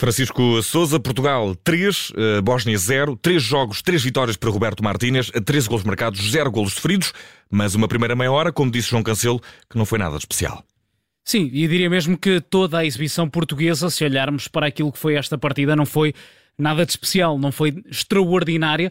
Francisco Souza, Portugal 3, eh, Bósnia 0, 3 jogos, 3 vitórias para Roberto Martínez, 13 golos marcados, 0 golos sofridos, mas uma primeira meia hora, como disse João Cancelo, que não foi nada de especial. Sim, e diria mesmo que toda a exibição portuguesa, se olharmos para aquilo que foi esta partida, não foi nada de especial, não foi extraordinária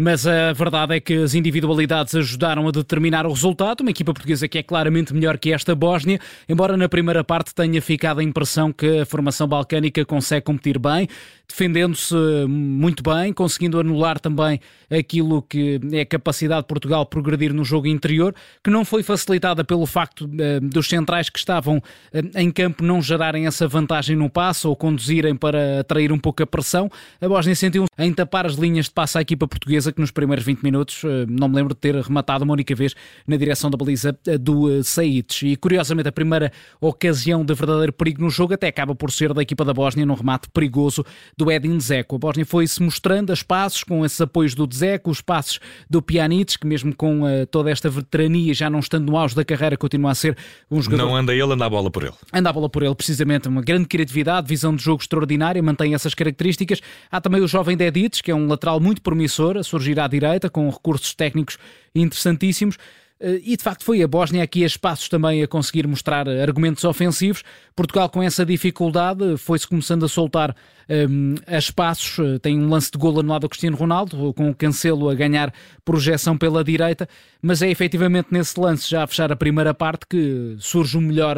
mas a verdade é que as individualidades ajudaram a determinar o resultado. Uma equipa portuguesa que é claramente melhor que esta Bósnia, embora na primeira parte tenha ficado a impressão que a formação balcânica consegue competir bem, defendendo-se muito bem, conseguindo anular também aquilo que é a capacidade de Portugal progredir no jogo interior, que não foi facilitada pelo facto uh, dos centrais que estavam uh, em campo não gerarem essa vantagem no passo ou conduzirem para atrair um pouco a pressão. A Bósnia sentiu em tapar as linhas de passo à equipa portuguesa que nos primeiros 20 minutos eh, não me lembro de ter rematado uma única vez na direção da baliza eh, do eh, Saites. E curiosamente, a primeira ocasião de verdadeiro perigo no jogo até acaba por ser da equipa da Bósnia num remate perigoso do Edin Dzeko. A Bósnia foi-se mostrando a espaços com esses apoios do Dzeko, os passos do Pjanic, que mesmo com uh, toda esta veterania, já não estando no auge da carreira, continua a ser um jogador. Não anda ele, anda a bola por ele. Anda a bola por ele, precisamente. Uma grande criatividade, visão de jogo extraordinária, mantém essas características. Há também o jovem Dedic, que é um lateral muito promissor, a surgir à direita, com recursos técnicos interessantíssimos. Eh, e de facto foi a Bósnia aqui a espaços também a conseguir mostrar argumentos ofensivos. Portugal, com essa dificuldade, foi-se começando a soltar um, ehm, a espaços. Eh, tem um lance de golo anulado ao Cristiano Ronaldo, com o Cancelo a ganhar projeção pela direita. Mas é efetivamente nesse lance, já a fechar a primeira parte, que surge o melhor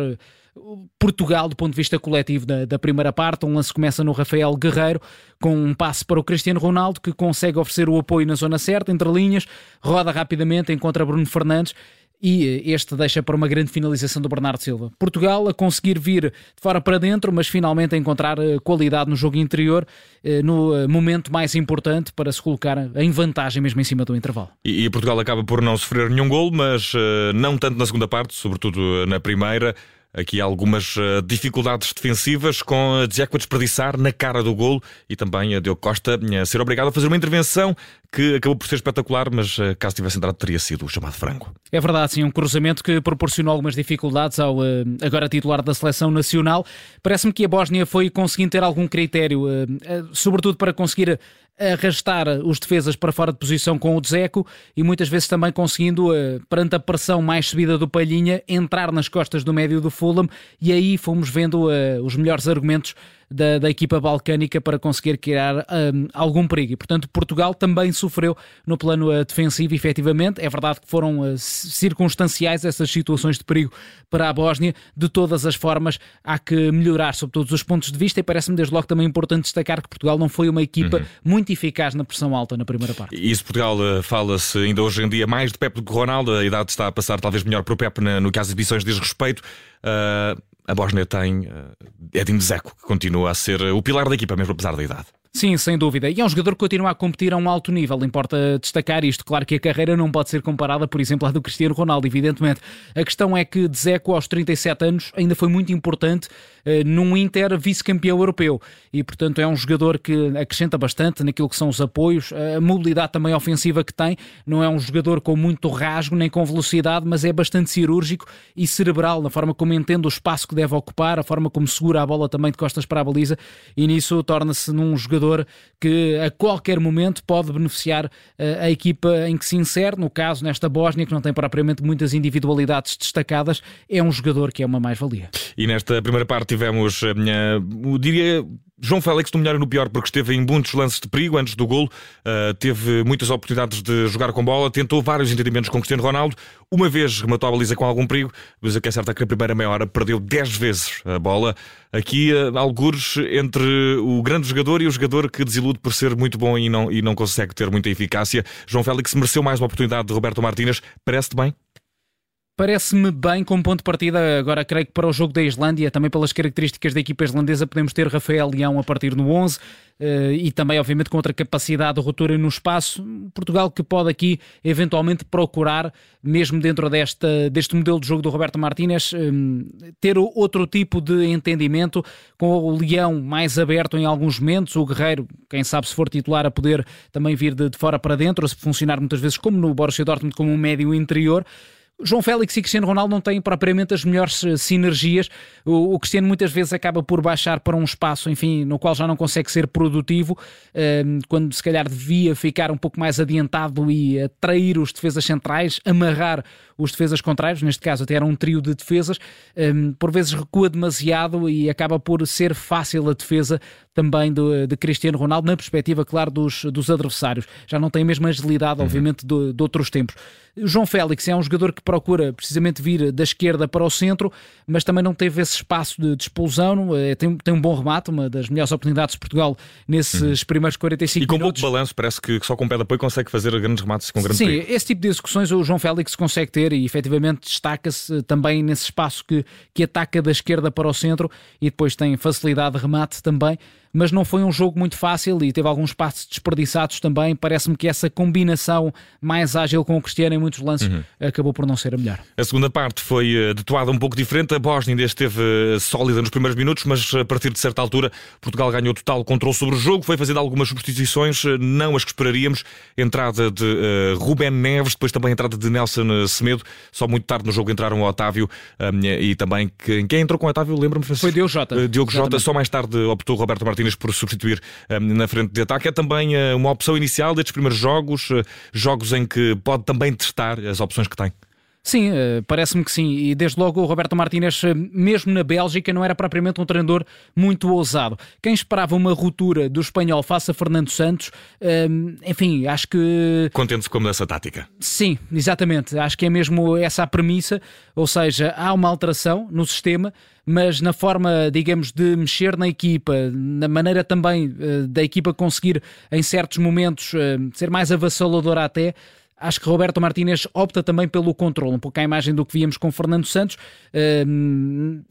Portugal do ponto de vista coletivo da, da, primeira parte. Um lance começa no Rafael Guerreiro, com um passe para o Cristiano Ronaldo, que consegue oferecer o apoio na zona certa, entre linhas, roda rapidamente, encontra Bruno Fernandes e eh, este deixa para uma grande finalização do Bernardo Silva. Portugal a conseguir vir de fora para dentro, mas finalmente a encontrar eh, qualidade no jogo interior, eh, no momento mais importante para se colocar em vantagem mesmo em cima do intervalo. E, Portugal acaba por não sofrer nenhum gol, mas não tanto na segunda parte, sobretudo na primeira aqui algumas uh, dificuldades defensivas, com a Dzeko a desperdiçar na cara do golo e também a Diogo Costa a ser obrigado a fazer uma intervenção que acabou por ser espetacular, mas caso tivesse entrado teria sido o chamado frango. É verdade, sim, um cruzamento que proporcionou algumas dificuldades ao agora titular da seleção nacional. Parece-me que a Bósnia foi conseguindo ter algum critério, sobretudo para conseguir arrastar os defesas para fora de posição com o Dzeko e muitas vezes também conseguindo, eh, perante a pressão mais subida do Palhinha, entrar nas costas do médio do Fulham. E aí fomos vendo uh, os melhores argumentos da, da equipa balcânica para conseguir criar um, algum perigo. E, portanto, Portugal também sofreu no plano uh, defensivo, efetivamente. É verdade que foram uh, circunstanciais essas situações de perigo para a Bósnia. De todas as formas, há que melhorar sob todos os pontos de vista e parece-me desde logo também importante destacar que Portugal não foi uma equipa uhum. muito eficaz na pressão alta na primeira parte. E isso Portugal uh, fala-se ainda hoje em dia mais de Pep do que Ronaldo. A idade está a passar talvez melhor para o Pep no que às exibições diz respeito. Uh, a Bósnia tem uh, Edin Dzeko, que continua a ser o pilar da equipa, mesmo apesar da idade. Sim, sem dúvida. E é um jogador que continua a competir a um alto nível. Importa destacar isto. Claro que a carreira não pode ser comparada, por exemplo, à do Cristiano Ronaldo, evidentemente. A questão é que Dzeko, aos 37 anos, ainda foi muito importante num Inter vice-campeão europeu. E, portanto, é um jogador que acrescenta bastante naquilo que são os apoios, a mobilidade também ofensiva que tem. Não é um jogador com muito rasgo nem com velocidade, mas é bastante cirúrgico e cerebral na forma como entende o espaço que deve ocupar, a forma como segura a bola também de costas para a baliza. E nisso torna-se num jogador jogador que a qualquer momento pode beneficiar eh, a equipa em que se insere. No caso, nesta Bósnia, que não tem propriamente muitas individualidades destacadas, é um jogador que é uma mais-valia. E nesta primeira parte tivemos, eh, eu diria, João Félix no melhor e no pior, porque esteve em muitos lances de perigo antes do golo, uh, teve muitas oportunidades de jogar com bola, tentou vários entendimentos com Cristiano Ronaldo, uma vez rematou a baliza com algum perigo, mas o que é certo é que na primeira meia hora perdeu 10 vezes a bola. Aqui, uh, algures entre o grande jogador e o jogador que desilude por ser muito bom e não, e não consegue ter muita eficácia. João Félix mereceu mais uma oportunidade de Roberto Martínez. Parece-te bem? Parece-me bem como ponto de partida. Agora, creio que para o jogo da Islândia, também pelas características da equipa islandesa, podemos ter Rafael Leão a partir no 11 eh, e também, obviamente, com outra capacidade de ruptura no espaço. Portugal que pode aqui eventualmente procurar, mesmo dentro desta, deste modelo de jogo do Roberto Martínez, eh, ter outro tipo de entendimento, com o Leão mais aberto em alguns momentos, o Guerreiro, quem sabe se for titular, a poder também vir de, de fora para dentro, a funcionar muitas vezes como no Borussia Dortmund, como um médio interior João Félix e Cristiano Ronaldo não têm propriamente as melhores eh, sinergias. O, o, Cristiano muitas vezes acaba por baixar para um espaço, enfim, no qual já não consegue ser produtivo, ehm, quando se calhar devia ficar um pouco mais adiantado e atrair os defesas centrais, amarrar os defesas contrários, neste caso até era um trio de defesas, ehm, por vezes recua demasiado e acaba por ser fácil a defesa também de, de Cristiano Ronaldo, na perspectiva, claro, dos, dos adversários. Já não tem a mesma agilidade, uhum. obviamente, de, de outros tempos. João Félix é um jogador que procura precisamente vir da esquerda para o centro, mas também não teve esse espaço de, de explosão. É, tem, tem um bom remate, uma das melhores oportunidades de Portugal nesses uhum. primeiros 45 minutos. E com minutos. pouco balanço, parece que só com pé de apoio consegue fazer grandes remates com grande Sim, perigo. esse tipo de execuções o João Félix consegue ter e efetivamente destaca-se também nesse espaço que, que ataca da esquerda para o centro e depois tem facilidade de remate também mas não foi um jogo muito fácil e teve alguns passos desperdiçados também. Parece-me que essa combinação mais ágil com o Cristiano em muitos lances uhum. acabou por não ser a melhor. A segunda parte foi eh, detuada um pouco diferente. A Bósnia ainda esteve eh, sólida nos primeiros minutos, mas a partir de certa altura Portugal ganhou total controle sobre o jogo, foi fazendo algumas substituições, eh, não as que esperaríamos. Entrada de uh, Rubén Neves, depois também a entrada de Nelson Semedo. Só muito tarde no jogo entraram o Otávio um, e também que, quem entrou com o Otávio, lembra-me? Foi Diogo Jota. Diogo Jota, só mais tarde optou Roberto Martins Martínez por substituir um, na frente de ataque. É também uh, uma opção inicial destes primeiros jogos, uh, jogos em que pode também testar as opções que tem. Sim, eh, parece-me que sim. E desde logo o Roberto Martínez, mesmo na Bélgica, não era propriamente um treinador muito ousado. Quem esperava uma ruptura do espanhol face a Fernando Santos, enfim, acho que. Contente-se com essa tática. Sim, exatamente. Acho que é mesmo essa a premissa. Ou seja, há uma alteração no sistema, mas na forma, digamos, de mexer na equipa, na maneira também da equipa conseguir, em certos momentos, ser mais avassaladora até acho que Roberto Martínez opta também pelo controle, um pouco à imagem do que víamos com Fernando Santos.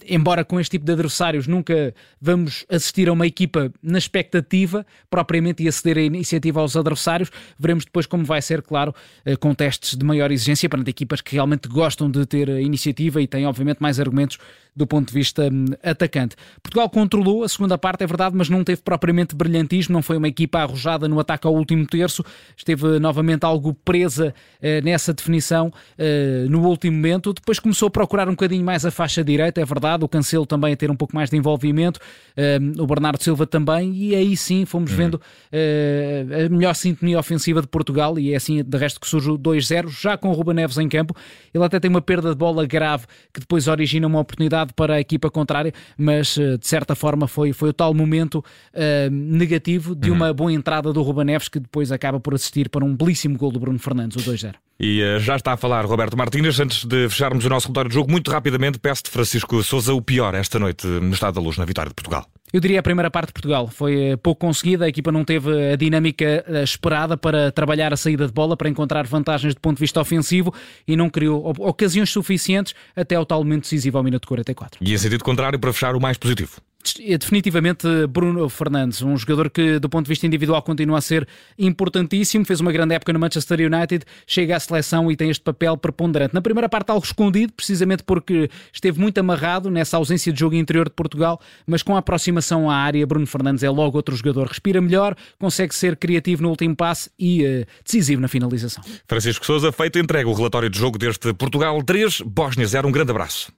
Embora com este tipo de adversários nunca vamos assistir a uma equipa na expectativa, propriamente e aceder a iniciativa aos adversários, veremos depois como vai ser, claro, uh, com testes de maior exigência perante equipas que realmente gostam de ter iniciativa e têm, obviamente, mais argumentos do ponto de vista um, atacante. Portugal controlou a segunda parte, é verdade, mas não teve propriamente brilhantismo, não foi uma equipa arrojada no ataque ao último terço, esteve novamente algo presa uh, nessa definição uh, no último momento. Depois começou a procurar um bocadinho mais a faixa direita, é verdade, o Cancelo também a ter um pouco mais de envolvimento, uh, o Bernardo Silva também, e aí sim fomos uhum. vendo a melhor sintonia ofensiva de Portugal, e é assim de resto que surge o 2-0, já com o Ruba Neves em campo. Ele até tem uma perda de bola grave que depois origina uma oportunidade para a equipa contrária, mas eh, de certa forma foi, foi o tal momento uh, negativo de uhum. uma boa entrada do Ruba Neves que depois acaba por assistir para um belíssimo gol do Bruno Fernandes, o 2-0. E uh, já está a falar Roberto Martínez. Antes de fecharmos o nosso relatório de jogo, muito rapidamente, peço-te, Francisco Souza, o pior esta noite no Estado da Luz, na vitória de Portugal. Eu diria a primeira parte de Portugal. Foi pouco conseguida, a equipa não teve a dinâmica esperada para trabalhar a saída de bola, para encontrar vantagens do ponto de vista ofensivo e não criou ocasiões suficientes até ao tal momento decisivo ao minuto 44. E em sentido contrário, para fechar o mais positivo. É definitivamente Bruno Fernandes, um jogador que, do ponto de vista individual, continua a ser importantíssimo. Fez uma grande época no Manchester United, chega à seleção e tem este papel preponderante. Na primeira parte, algo escondido, precisamente porque esteve muito amarrado nessa ausência de jogo interior de Portugal, mas com a aproximação à área, Bruno Fernandes é logo outro jogador. Respira melhor, consegue ser criativo no último passe e uh, decisivo na finalização. Francisco Souza, feito entrega o relatório de jogo deste Portugal 3, Bósnia 0. Um grande abraço.